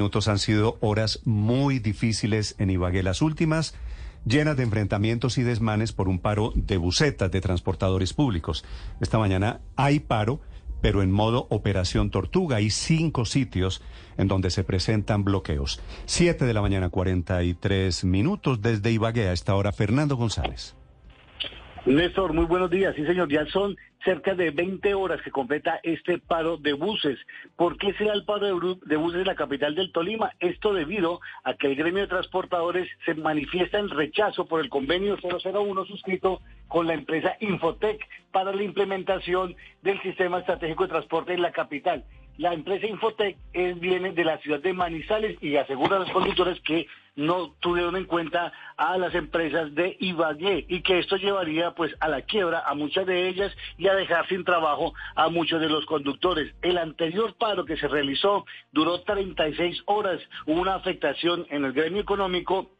minutos han sido horas muy difíciles en Ibagué. Las últimas llenas de enfrentamientos y desmanes por un paro de bucetas de transportadores públicos. Esta mañana hay paro, pero en modo operación tortuga. Hay cinco sitios en donde se presentan bloqueos. Siete de la mañana, 43 minutos desde Ibagué a esta hora. Fernando González. Néstor, muy buenos días. Sí, señor, ya son cerca de 20 horas que completa este paro de buses. ¿Por qué se da el paro de, buses en la capital del Tolima? Esto debido a que el gremio de transportadores se manifiesta en rechazo por el convenio 001 suscrito con la empresa Infotec para la implementación del sistema estratégico de transporte en la capital. La empresa Infotec es, viene de la ciudad de Manizales y asegura a los conductores que no tuvieron en cuenta a las empresas de Ibagué y que esto llevaría pues a la quiebra a muchas de ellas y a dejar sin trabajo a muchos de los conductores. El anterior paro que se realizó duró 36 horas, hubo una afectación en el gremio económico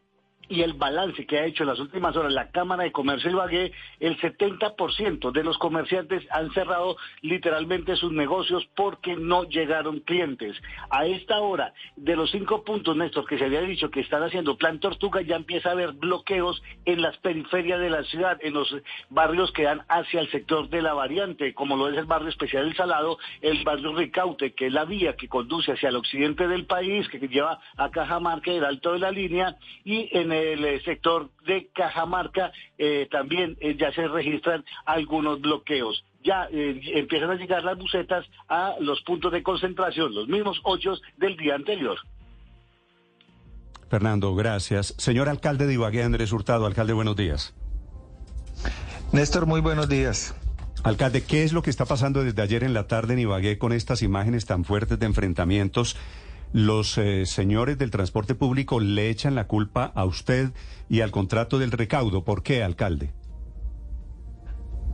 y el balance que ha hecho en las últimas horas la Cámara de Comercio de Ibagué, el 70% de los comerciantes han cerrado literalmente sus negocios porque no llegaron clientes. A esta hora, de los cinco puntos, Néstor, que se había dicho que están haciendo Plan Tortuga, ya empieza a haber bloqueos en las periferias de la ciudad, en los barrios que dan hacia el sector de la variante, como lo es el barrio especial del Salado, el barrio Ricaute, que es la vía que conduce hacia el occidente del país, que lleva a Cajamarca, el alto de la línea, y en el el eh, sector de Cajamarca eh, también eh, ya se registran algunos bloqueos. Ya empiezan a llegar las bucetas a los puntos de concentración, los mismos ocho del día anterior. Fernando, gracias. Señor alcalde de Ibagué, Andrés Hurtado, alcalde, buenos días. Néstor, muy buenos días. Alcalde, ¿qué es lo que está pasando desde ayer en la tarde en Ibagué con estas imágenes tan fuertes de enfrentamientos los eh, señores del transporte público le echan la culpa a usted y al contrato del recaudo. ¿Por qué, alcalde?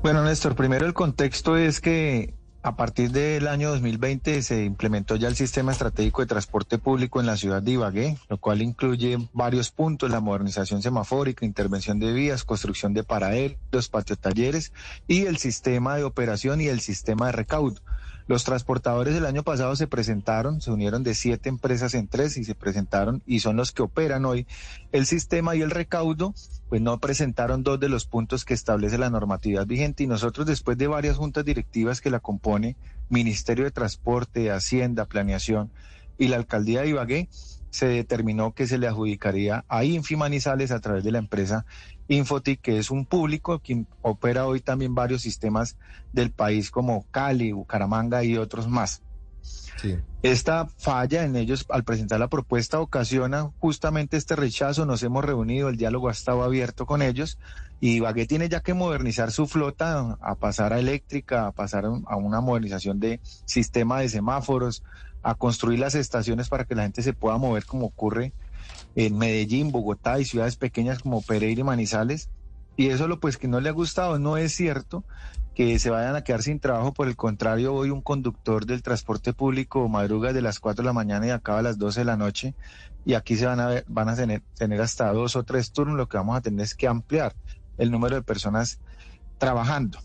Bueno, Néstor, primero el contexto es que a partir del año 2020 se implementó ya el sistema estratégico de transporte público en la ciudad de Ibagué, lo cual incluye varios puntos, la modernización semafórica, intervención de vías, construcción de paraderos, patio talleres y el sistema de operación y el sistema de recaudo. Los transportadores el año pasado se presentaron, se unieron de siete empresas en tres y se presentaron y son los que operan hoy. El sistema y el recaudo, pues no presentaron dos de los puntos que establece la normatividad vigente y nosotros después de varias juntas directivas que la compone Ministerio de Transporte, Hacienda, Planeación y la Alcaldía de Ibagué, se determinó que se le adjudicaría a Infimanizales a través de la empresa Infotic, que es un público que opera hoy también varios sistemas del país como Cali, Bucaramanga y otros más. Esta falla en ellos al presentar la propuesta ocasiona justamente este rechazo. Nos hemos reunido, el diálogo ha estado abierto con ellos y Bagué tiene ya que modernizar su flota, a pasar a eléctrica, a pasar a una modernización de sistema de semáforos, a construir las estaciones para que la gente se pueda mover como ocurre en Medellín, Bogotá y ciudades pequeñas como Pereira y Manizales. Y eso lo pues que no le ha gustado, no es cierto que se vayan a quedar sin trabajo, por el contrario, hoy un conductor del transporte público madruga de las 4 de la mañana y acaba a las 12 de la noche y aquí se van a ver, van a tener, tener hasta dos o tres turnos, lo que vamos a tener es que ampliar el número de personas trabajando.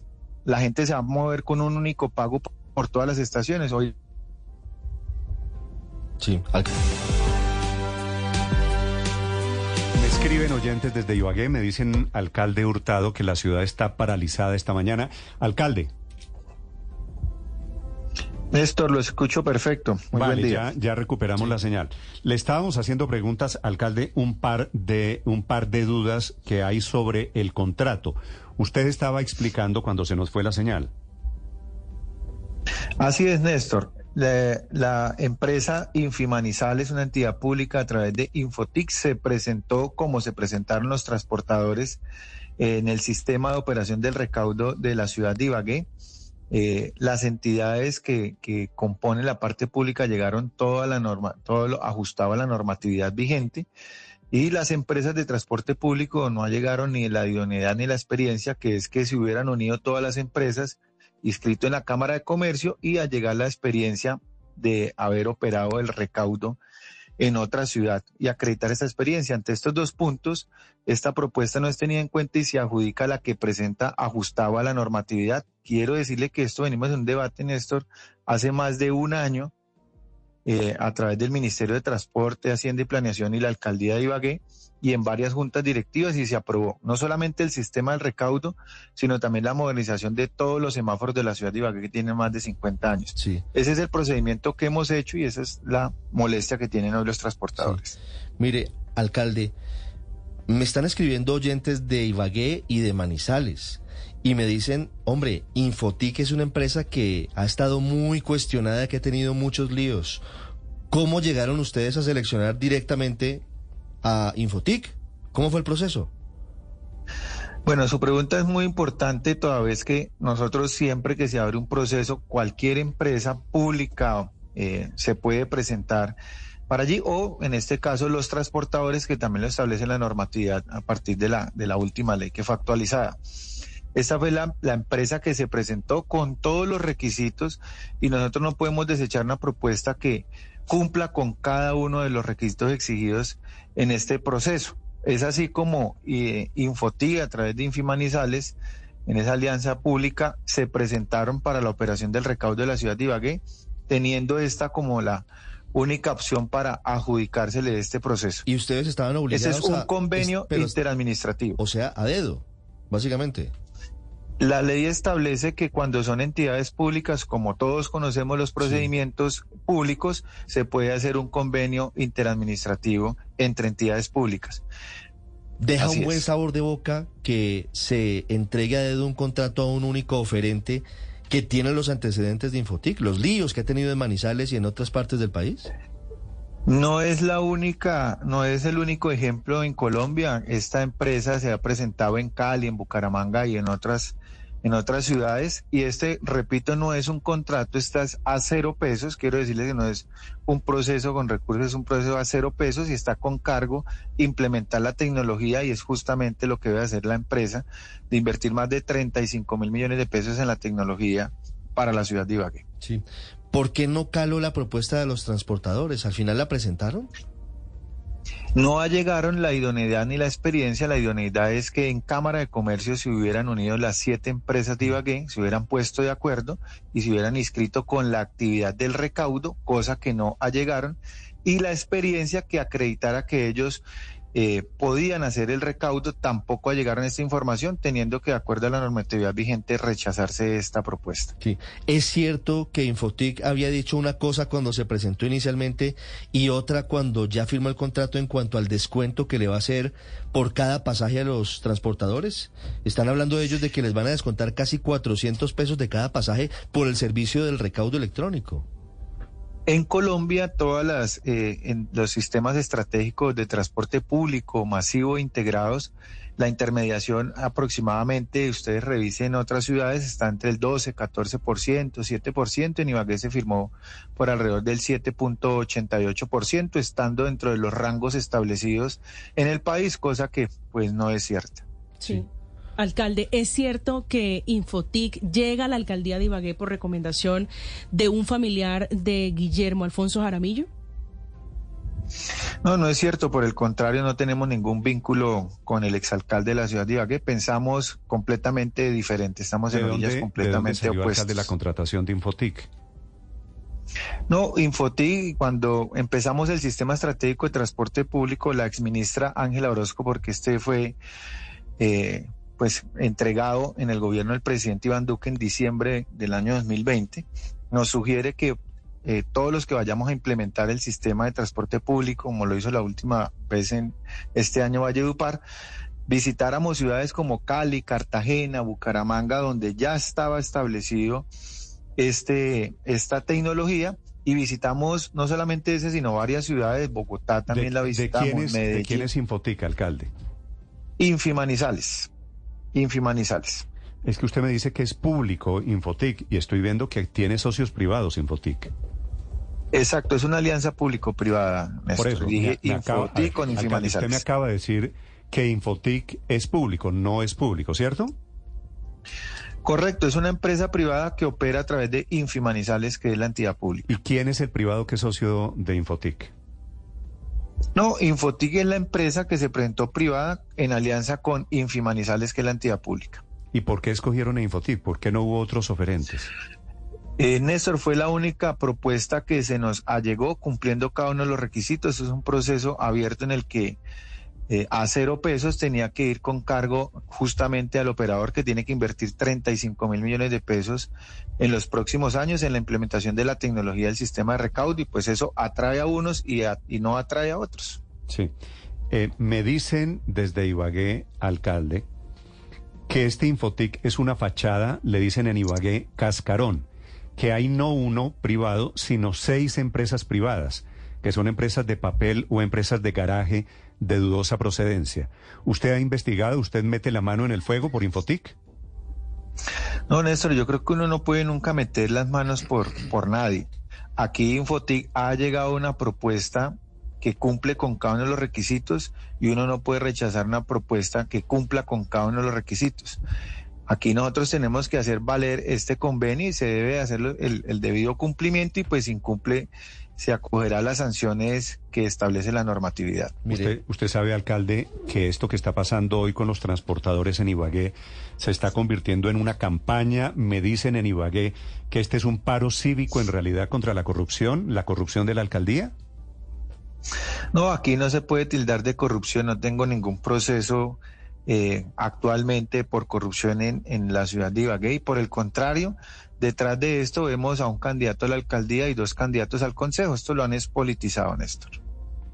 La gente se va a mover con un único pago por todas las estaciones. Hoy Sí. Me escriben oyentes desde Ibagué, me dicen, alcalde Hurtado, que la ciudad está paralizada esta mañana. Alcalde. Néstor, lo escucho perfecto. Muy vale, Ya, ya recuperamos la señal. Le estábamos haciendo preguntas, alcalde, un par de un par de dudas que hay sobre el contrato. Usted estaba explicando cuando se nos fue la señal. Así es, Néstor. La, empresa Infimanizal es una entidad pública a través de Infotix. Se presentó como se presentaron los transportadores en el sistema de operación del recaudo de la ciudad de Ibagué. Eh, las entidades que, que, componen la parte pública llegaron toda la norma, todo lo ajustado a la normatividad vigente y las empresas de transporte público no llegaron ni la idoneidad ni la experiencia, que es que si hubieran unido todas las empresas, inscrito en la Cámara de Comercio y a llegar la experiencia de haber operado el recaudo en otra ciudad y acreditar esa experiencia. Ante estos dos puntos, esta propuesta no es tenida en cuenta y se adjudica la que presenta ajustaba a la normatividad. Quiero decirle que esto venimos en un debate, Néstor, hace más de un año eh, a través del Ministerio de Transporte, Hacienda y Planeación y la Alcaldía de Ibagué y en varias juntas directivas y se aprobó no solamente el sistema del recaudo, sino también la modernización de todos los semáforos de la ciudad de Ibagué que tienen más de 50 años. Sí. Ese es el procedimiento que hemos hecho y esa es la molestia que tienen hoy los transportadores. Mire, alcalde, me están escribiendo oyentes de Ibagué y de Manizales y me dicen, hombre, Infotic es una empresa que ha estado muy cuestionada, que ha tenido muchos líos. ¿Cómo llegaron ustedes a seleccionar directamente a Infotic? ¿Cómo fue el proceso? Bueno, su pregunta es muy importante toda vez que nosotros siempre que se abre un proceso, cualquier empresa pública eh, se puede presentar para allí o en este caso los transportadores que también lo establece la normatividad a partir de la, de la última ley que fue actualizada. Esta fue la, la, empresa que se presentó con todos los requisitos y nosotros no podemos desechar una propuesta que cumpla con cada uno de los requisitos exigidos en este proceso. Es así como eh, Infoti a través de Infimanizales en esa alianza pública se presentaron para la operación del recaudo de la ciudad de Ibagué, teniendo esta como la única opción para adjudicársele este proceso. Y ustedes estaban obligados Ese es un a- convenio es- pero- interadministrativo. O sea, a dedo, básicamente. La ley establece que cuando son entidades públicas, como todos conocemos los procedimientos públicos, se puede hacer un convenio interadministrativo entre entidades públicas. Deja Así un buen es. sabor de boca que se entregue a dedo un contrato a un único oferente que tiene los antecedentes de Infotic, los líos que ha tenido en Manizales y en otras partes del país. No es la única, no es el único ejemplo en Colombia. Esta empresa se ha presentado en Cali, en Bucaramanga y en otras, en otras ciudades. Y este, repito, no es un contrato, estás a cero pesos. Quiero decirles que no es un proceso con recursos, es un proceso a cero pesos y está con cargo implementar la tecnología y es justamente lo que debe hacer la empresa de invertir más de 35 mil millones de pesos en la tecnología para la ciudad de Ibagué. Sí. ¿Por qué no caló la propuesta de los transportadores? ¿Al final la presentaron? No llegaron la idoneidad ni la experiencia. La idoneidad es que en Cámara de Comercio se hubieran unido las siete empresas de Ibagué, se hubieran puesto de acuerdo y se hubieran inscrito con la actividad del recaudo, cosa que no llegaron, y la experiencia que acreditara que ellos eh, podían hacer el recaudo, tampoco llegaron a esta información, teniendo que, de acuerdo a la normatividad vigente, rechazarse esta propuesta. Sí. ¿Es cierto que Infotic había dicho una cosa cuando se presentó inicialmente y otra cuando ya firmó el contrato en cuanto al descuento que le va a hacer por cada pasaje a los transportadores? Están hablando ellos de que les van a descontar casi 400 pesos de cada pasaje por el servicio del recaudo electrónico. En Colombia, todas las eh, los sistemas estratégicos de transporte público masivo integrados, la intermediación aproximadamente, ustedes revisen otras ciudades, está entre el 12, 14%, 7%, en Ibagué se firmó por alrededor del 7.88%, estando dentro de los rangos establecidos en el país, cosa que pues no es cierta. Sí. Alcalde, ¿es cierto que Infotic llega a la alcaldía de Ibagué por recomendación de un familiar de Guillermo Alfonso Jaramillo? No, no es cierto, por el contrario, no tenemos ningún vínculo con el exalcalde de la ciudad de Ibagué, pensamos completamente diferente, estamos ¿De en orillas de dónde completamente salió opuestas. alcalde la contratación de Infotic? No, Infoti, cuando empezamos el sistema estratégico de transporte público, la exministra Ángela Orozco, porque este fue eh, pues entregado en el gobierno del presidente Iván Duque en diciembre del año 2020, nos sugiere que eh, todos los que vayamos a implementar el sistema de transporte público, como lo hizo la última vez en este año Valledupar, visitáramos ciudades como Cali, Cartagena, Bucaramanga, donde ya estaba establecido este, esta tecnología y visitamos no solamente ese, sino varias ciudades, Bogotá también ¿De, la de visitamos, quién es, Medellín, ¿De quién es Infotic, alcalde? Infimanizales, Infimanizales. Es que usted me dice que es público Infotic y estoy viendo que tiene socios privados Infotic. Exacto, es una alianza público-privada, Por eso, Dije me- me acaba- Infotic con alcalde, usted me Infimanizales. acaba de decir que Infotic es público, no es público, ¿cierto? Correcto, es una empresa privada que opera a través de Infimanizales, que es la entidad pública. ¿Y quién es el privado que es socio de Infotic? No, Infotic es la empresa que se presentó privada en alianza con Infimanizales, que es la entidad pública. ¿Y por qué escogieron a Infotic? ¿Por qué no hubo otros oferentes? Eh, Néstor, fue la única propuesta que se nos allegó cumpliendo cada uno de los requisitos. Es un proceso abierto en el que eh, a cero pesos tenía que ir con cargo justamente al operador que tiene que invertir 35 mil millones de pesos en los próximos años en la implementación de la tecnología del sistema de recaudo y pues eso atrae a unos y, y no atrae a otros. Sí. Eh, me dicen desde Ibagué, alcalde, que este Infotic es una fachada, le dicen en Ibagué, cascarón que hay no uno privado, sino seis empresas privadas, que son empresas de papel o empresas de garaje de dudosa procedencia. ¿Usted ha investigado, usted mete la mano en el fuego por Infotic? No, Néstor, yo creo que uno no puede nunca meter las manos por, por nadie. Aquí Infotic ha llegado una propuesta que cumple con cada uno de los requisitos y uno no puede rechazar una propuesta que cumpla con cada uno de los requisitos. Aquí nosotros tenemos que hacer valer este convenio y se debe hacer el, debido cumplimiento y pues incumple se acogerá a las sanciones que establece la normatividad. Usted, usted sabe, alcalde, que esto que está pasando hoy con los transportadores en Ibagué se está convirtiendo en una campaña. Me dicen en Ibagué que este es un paro cívico en realidad contra la corrupción, la corrupción de la alcaldía. No, aquí no se puede tildar de corrupción, no tengo ningún proceso eh, actualmente por corrupción en, en la ciudad de Ibagué y por el contrario, detrás de esto vemos a un candidato a la alcaldía y dos candidatos al consejo. Esto lo han espolitizado, Néstor.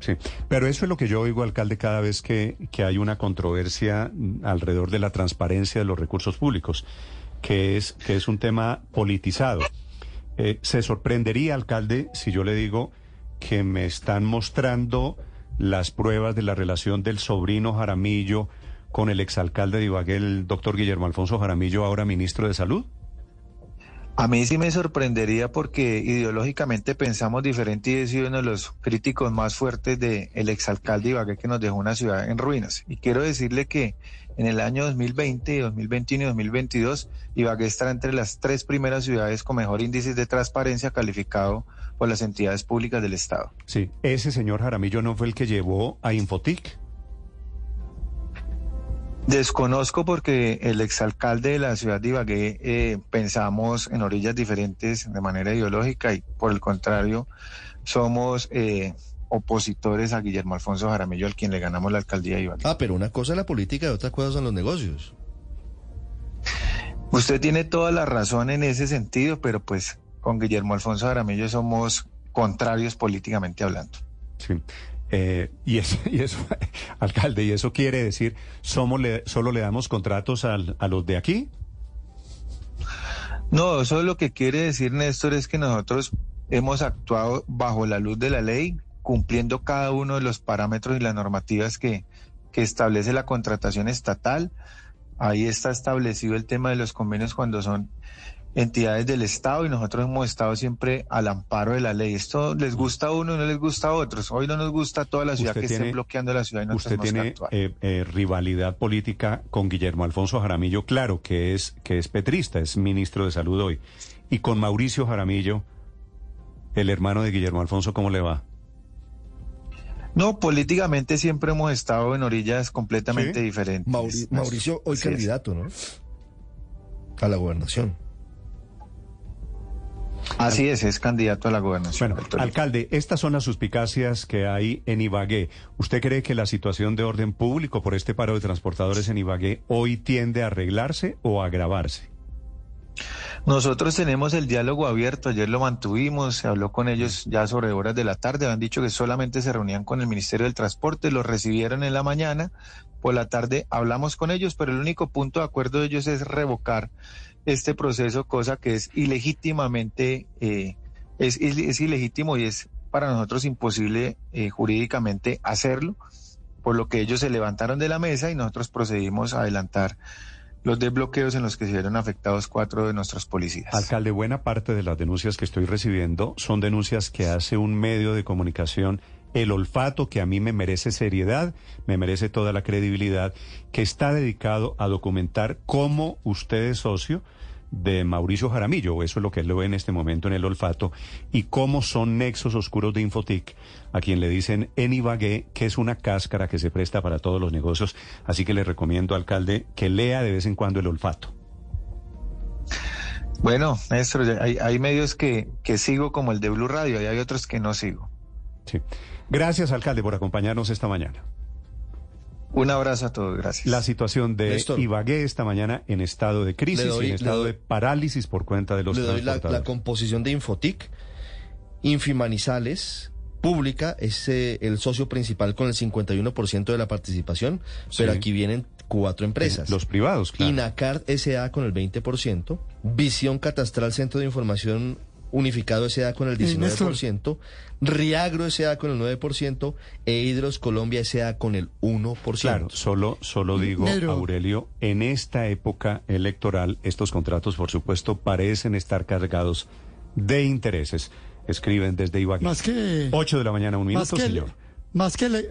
Sí, pero eso es lo que yo oigo, alcalde, cada vez que, que hay una controversia alrededor de la transparencia de los recursos públicos, que es, que es un tema politizado. Eh, ¿Se sorprendería, alcalde, si yo le digo que me están mostrando las pruebas de la relación del sobrino Jaramillo con el exalcalde de Ibagué, el doctor Guillermo Alfonso Jaramillo, ahora ministro de Salud? A mí sí me sorprendería porque ideológicamente pensamos diferente y he sido uno de los críticos más fuertes del el exalcalde Ibagué que nos dejó una ciudad en ruinas. Y quiero decirle que en el año 2020, 2021 y 2022, Ibagué estará entre las tres primeras ciudades con mejor índice de transparencia calificado por las entidades públicas del Estado. Sí, ese señor Jaramillo no fue el que llevó a Infotic. Desconozco porque el exalcalde de la ciudad de Ibagué eh, pensamos en orillas diferentes de manera ideológica y por el contrario somos eh, opositores a Guillermo Alfonso Jaramillo, al quien le ganamos la alcaldía de Ibagué. Ah, pero una cosa es la política y otra cosa son los negocios. Usted tiene toda la razón en ese sentido, pero pues con Guillermo Alfonso Jaramillo somos contrarios políticamente hablando. Sí. Eh, y, eso, y eso, alcalde, ¿y eso quiere decir somos le, solo le damos contratos a los de aquí? No, eso lo que quiere decir, Néstor, es que nosotros hemos actuado bajo la luz de la ley, cumpliendo cada uno de los parámetros y las normativas que, que establece la contratación estatal. Ahí está establecido el tema de los convenios cuando son entidades del Estado y nosotros hemos estado siempre al amparo de la ley. Esto les gusta a uno y no les gusta a otros. Hoy no nos gusta a toda la ciudad que esté bloqueando la ciudad y Usted tiene eh, eh, rivalidad política con Guillermo Alfonso Jaramillo, claro, que es, que es petrista, es ministro de Salud hoy. Y con Mauricio Jaramillo, el hermano de Guillermo Alfonso, ¿cómo le va? No, políticamente siempre hemos estado en orillas completamente diferentes. Mauricio, hoy candidato, ¿no? A la gobernación. Así es, es candidato a la gobernación. Bueno, alcalde, estas son las suspicacias que hay en Ibagué. ¿Usted cree que la situación de orden público por este paro de transportadores en Ibagué hoy tiende a arreglarse o a agravarse? Nosotros tenemos el diálogo abierto, ayer lo mantuvimos, se habló con ellos ya sobre horas de la tarde, han dicho que solamente se reunían con el Ministerio del Transporte, los recibieron en la mañana, por la tarde hablamos con ellos, pero el único punto de acuerdo de ellos es revocar este proceso, cosa que es ilegítimamente, eh, es, es, ilegítimo y es para nosotros imposible eh, jurídicamente hacerlo, por lo que ellos se levantaron de la mesa y nosotros procedimos a adelantar los desbloqueos en los que se vieron afectados cuatro de nuestros policías. Alcalde, buena parte de las denuncias que estoy recibiendo son denuncias que hace un medio de comunicación el olfato que a mí me merece seriedad, me merece toda la credibilidad, que está dedicado a documentar cómo usted es socio de Mauricio Jaramillo, o eso es lo que él ve en este momento en el olfato, y cómo son nexos oscuros de Infotic, a quien le dicen en Ibagué, que es una cáscara que se presta para todos los negocios. Así que le recomiendo, alcalde, que lea de vez en cuando el olfato. Bueno, Néstor, hay, hay medios que, que sigo como el de Blue Radio y hay otros que no sigo. Sí. Gracias, alcalde, por acompañarnos esta mañana. Un abrazo a todos, gracias. La situación de Néstor. Ibagué esta mañana en estado de crisis doy- y en estado doy- de parálisis por cuenta de los Le doy la, composición de Infotic. Infimanizales pública es eh, el socio principal con el 51% de la participación, pero aquí vienen cuatro empresas. Los privados, claro. Inacard SA con el 20%, Visión Catastral Centro de Información Unificado SA con el 19%, Riagro SA con el 9% e Hidros Colombia SA con el 1%. Claro, solo, solo digo. Aurelio, en esta época electoral, estos contratos, por supuesto, parecen estar cargados de intereses. Escriben desde Ibagué. Más que... 8 de la mañana, un más minuto, que, señor. Más que, le-